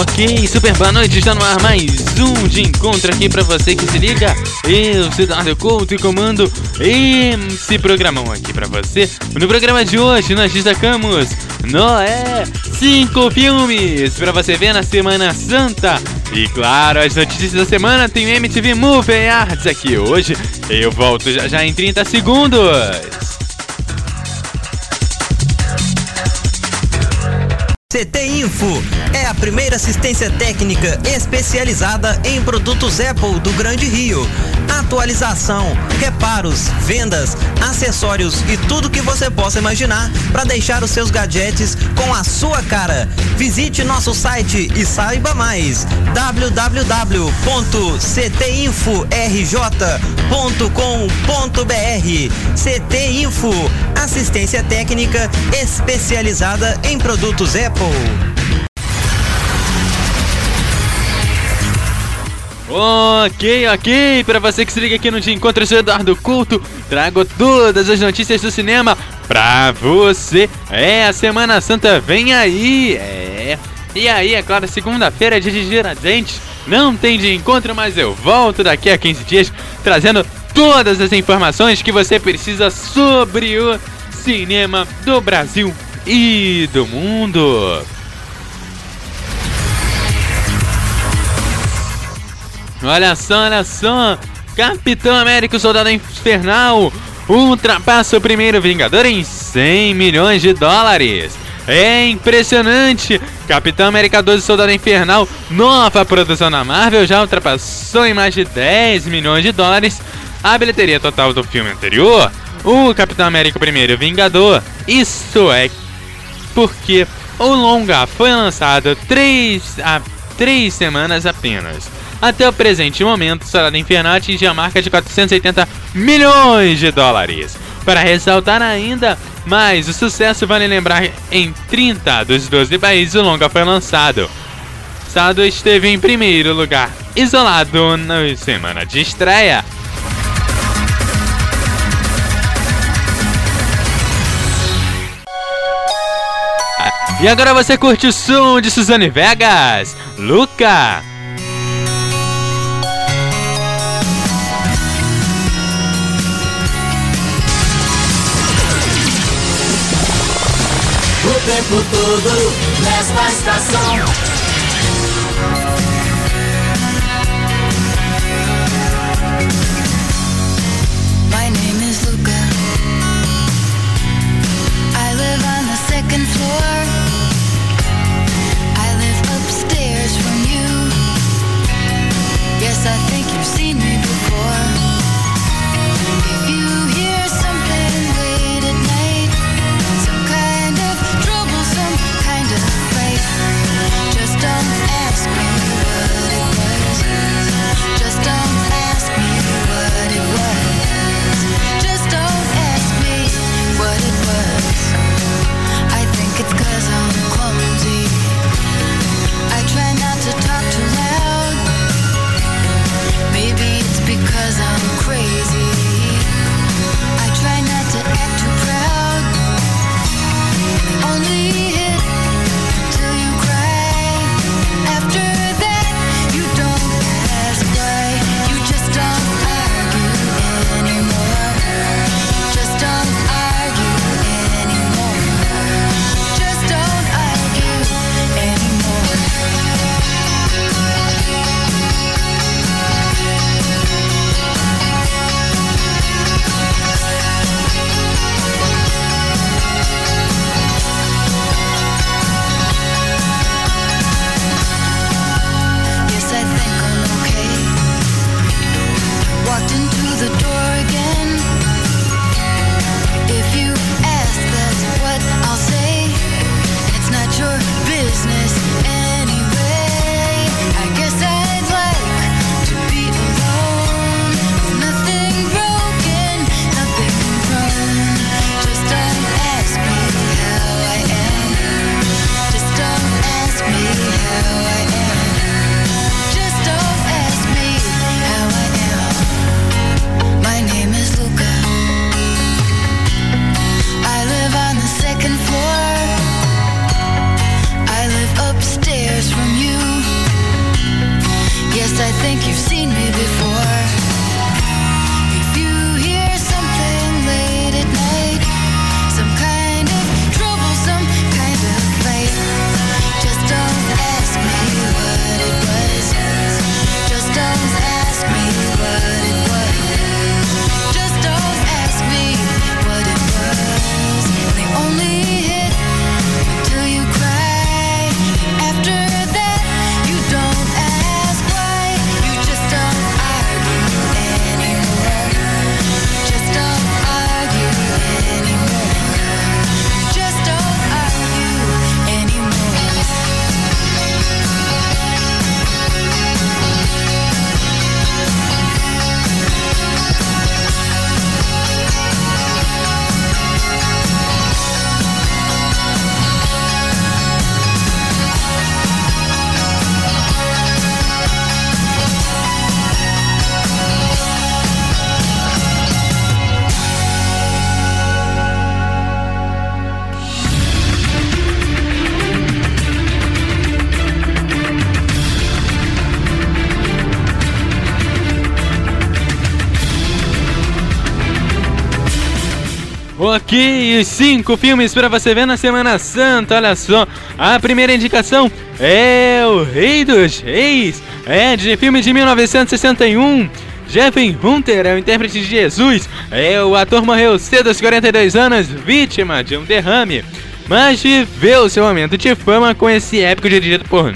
Ok, super boa noite, está no ar mais um de encontro aqui pra você que se liga. Eu sou Eduardo Couto e comando esse programão aqui pra você. No programa de hoje nós destacamos Noé, cinco filmes pra você ver na Semana Santa. E claro, as notícias da semana tem o MTV Movie Arts aqui hoje. Eu volto já já em 30 segundos. CT Info é a primeira assistência técnica especializada em produtos Apple do Grande Rio. Atualização, reparos, vendas, acessórios e tudo que você possa imaginar para deixar os seus gadgets com a sua cara. Visite nosso site e saiba mais. www.ctinforj.com.br CT Info, assistência técnica especializada em produtos Apple. Ok, ok, para você que se liga aqui no Dia Encontro, eu sou Eduardo Culto, trago todas as notícias do cinema pra você. É, a Semana Santa vem aí, é. E aí, é claro, segunda-feira é dia de Giradentes, não tem Dia Encontro, mas eu volto daqui a 15 dias trazendo todas as informações que você precisa sobre o cinema do Brasil e do mundo. Olha só, olha só. Capitão América, o Soldado Infernal, ultrapassa o primeiro Vingador em 100 milhões de dólares. É impressionante! Capitão América 12 Soldado Infernal, nova produção da Marvel, já ultrapassou em mais de 10 milhões de dólares a bilheteria total do filme anterior, o Capitão América Primeiro Vingador. Isso é porque o longa foi lançado três, há três semanas apenas. Até o presente momento, Soldado Infernal atingiu a marca de 480 milhões de dólares. Para ressaltar ainda mais o sucesso, vale lembrar em 30 dos 12 países o longa foi lançado. Sado esteve em primeiro lugar, isolado na semana de estreia. E agora você curte o som de Suzane Vegas, Luca. Tempo todo nesta estação. Ok, cinco filmes para você ver na Semana Santa, olha só. A primeira indicação é O Rei dos Reis, é de filme de 1961. Jeff Hunter é o intérprete de Jesus, é o ator morreu cedo aos 42 anos, vítima de um derrame, mas viveu seu momento de fama com esse épico dirigido por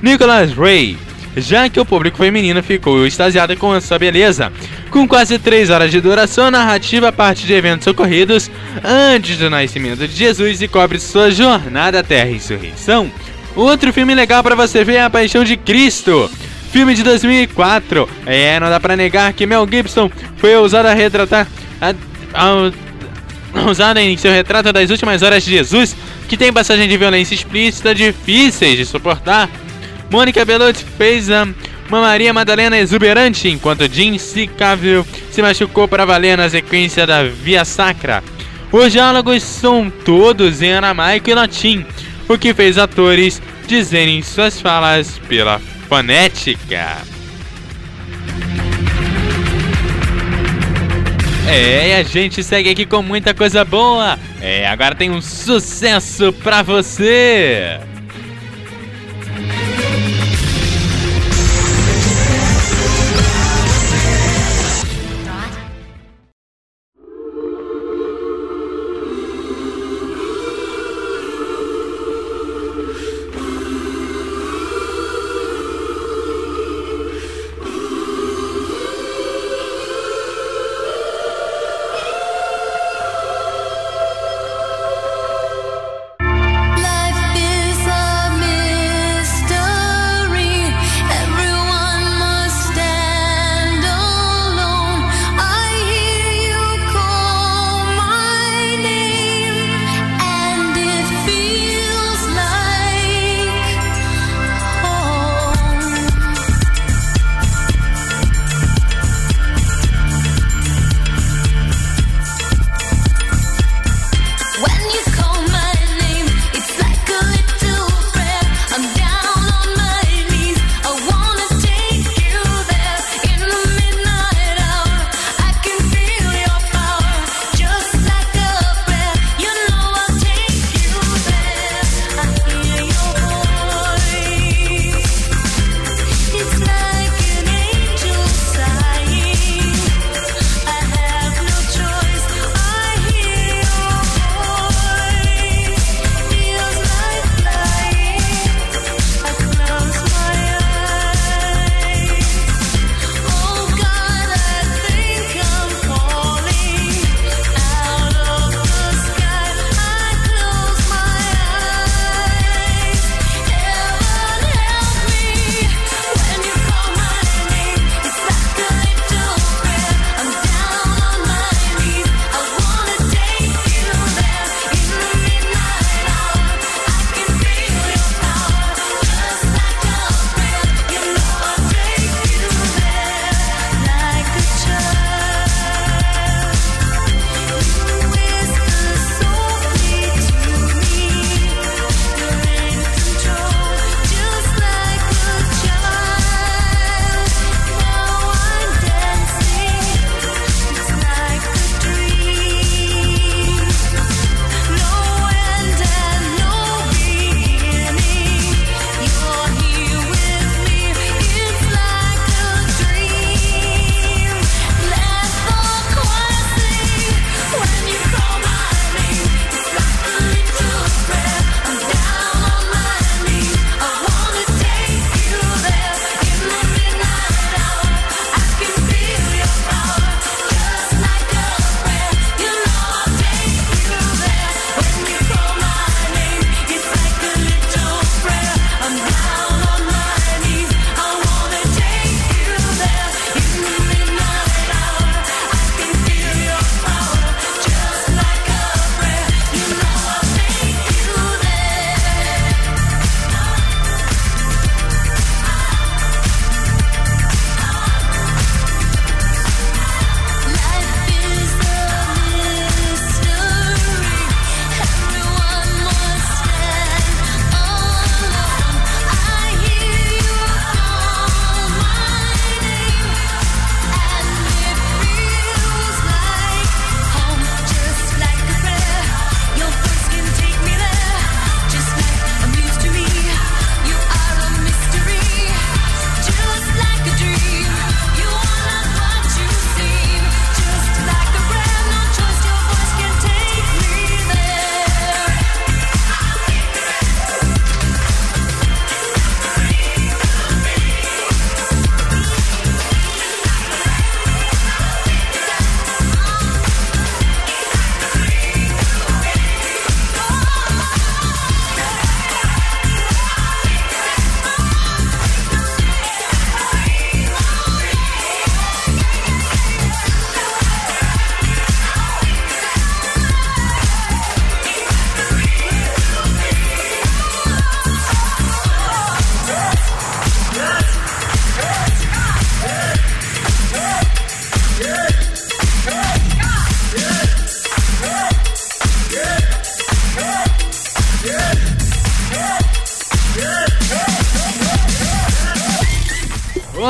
Nicholas Ray já que o público feminino ficou extasiado com sua beleza. Com quase 3 horas de duração, a narrativa parte de eventos ocorridos antes do nascimento de Jesus e cobre sua jornada até a ressurreição. Outro filme legal para você ver é A Paixão de Cristo. Filme de 2004. É, não dá pra negar que Mel Gibson foi ousado a retratar a, a, em seu retrato das últimas horas de Jesus, que tem passagem de violência explícita difíceis de suportar. Mônica Bellucci fez um, uma Maria Madalena exuberante, enquanto Jim Cicavio se machucou para valer na sequência da Via Sacra. Os diálogos são todos em aramaico e latim, o que fez atores dizerem suas falas pela fonética. É, e a gente segue aqui com muita coisa boa. É, agora tem um sucesso pra você.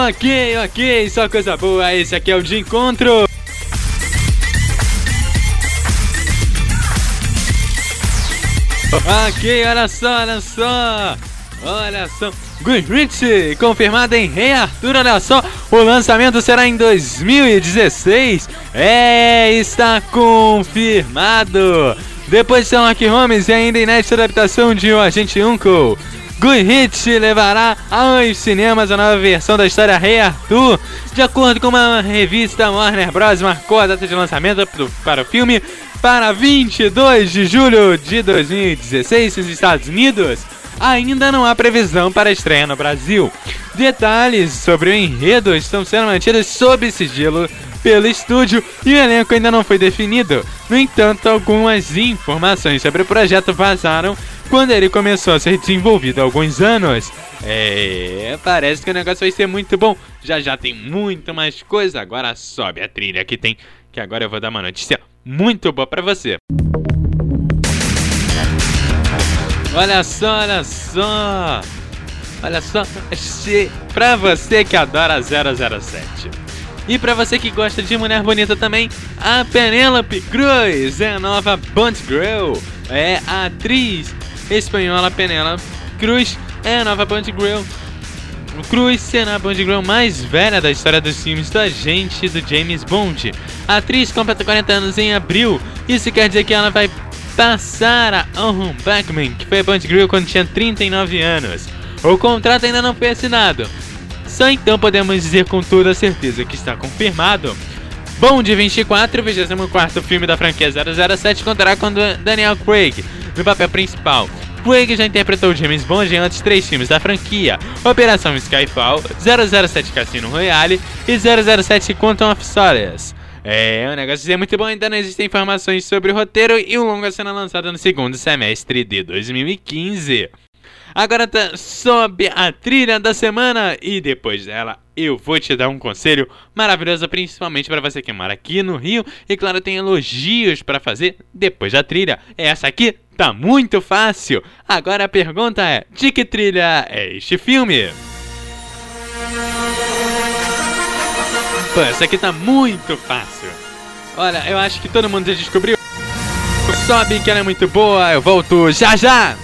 Ok, ok, só coisa boa. Esse aqui é o de encontro. Ok, olha só, olha só. Olha só. Goodrich, confirmado em Rei Arthur, olha só. O lançamento será em 2016. É, está confirmado. Depois de Sherlock Holmes e ainda inédita adaptação de O Agente Uncle. Goodrich levará aos cinemas a nova versão da história Rei Arthur. De acordo com uma revista, Warner Bros. marcou a data de lançamento pro- para o filme para 22 de julho de 2016 nos Estados Unidos. Ainda não há previsão para estreia no Brasil. Detalhes sobre o enredo estão sendo mantidos sob sigilo pelo estúdio e o elenco ainda não foi definido. No entanto, algumas informações sobre o projeto vazaram quando ele começou a ser desenvolvido há alguns anos. É, parece que o negócio vai ser muito bom. Já já tem muito mais coisa. Agora sobe a trilha que tem, que agora eu vou dar uma notícia muito boa pra você. Olha só, olha só. Olha só, pra você que adora 007. E pra você que gosta de mulher bonita também, a Penélope Cruz é a nova Bond Girl. É a atriz espanhola Penélope Cruz é a nova Bond Girl. Cruz será a Bond Girl mais velha da história dos filmes do agente do James Bond. A atriz completa 40 anos em abril. Isso quer dizer que ela vai passar a Anne Blackman, que foi a Bond Girl quando tinha 39 anos. O contrato ainda não foi assinado. Só então podemos dizer com toda certeza que está confirmado. Bond 24, 24 filme da franquia 007, contará com Dan- Daniel Craig no papel principal. Craig já interpretou James Bond em outros três filmes da franquia: Operação Skyfall, 007 Cassino Royale e 007 Quantum of Solace. É, o negócio é muito bom, ainda não existem informações sobre o roteiro e o longa será lançado no segundo semestre de 2015. Agora tá, sobe a trilha da semana e depois dela eu vou te dar um conselho maravilhoso, principalmente para você que mora aqui no Rio e claro tem elogios para fazer depois da trilha. Essa aqui tá muito fácil. Agora a pergunta é: de que trilha é este filme? Pô, essa aqui tá muito fácil. Olha, eu acho que todo mundo já descobriu. Sobe que ela é muito boa. Eu volto já já.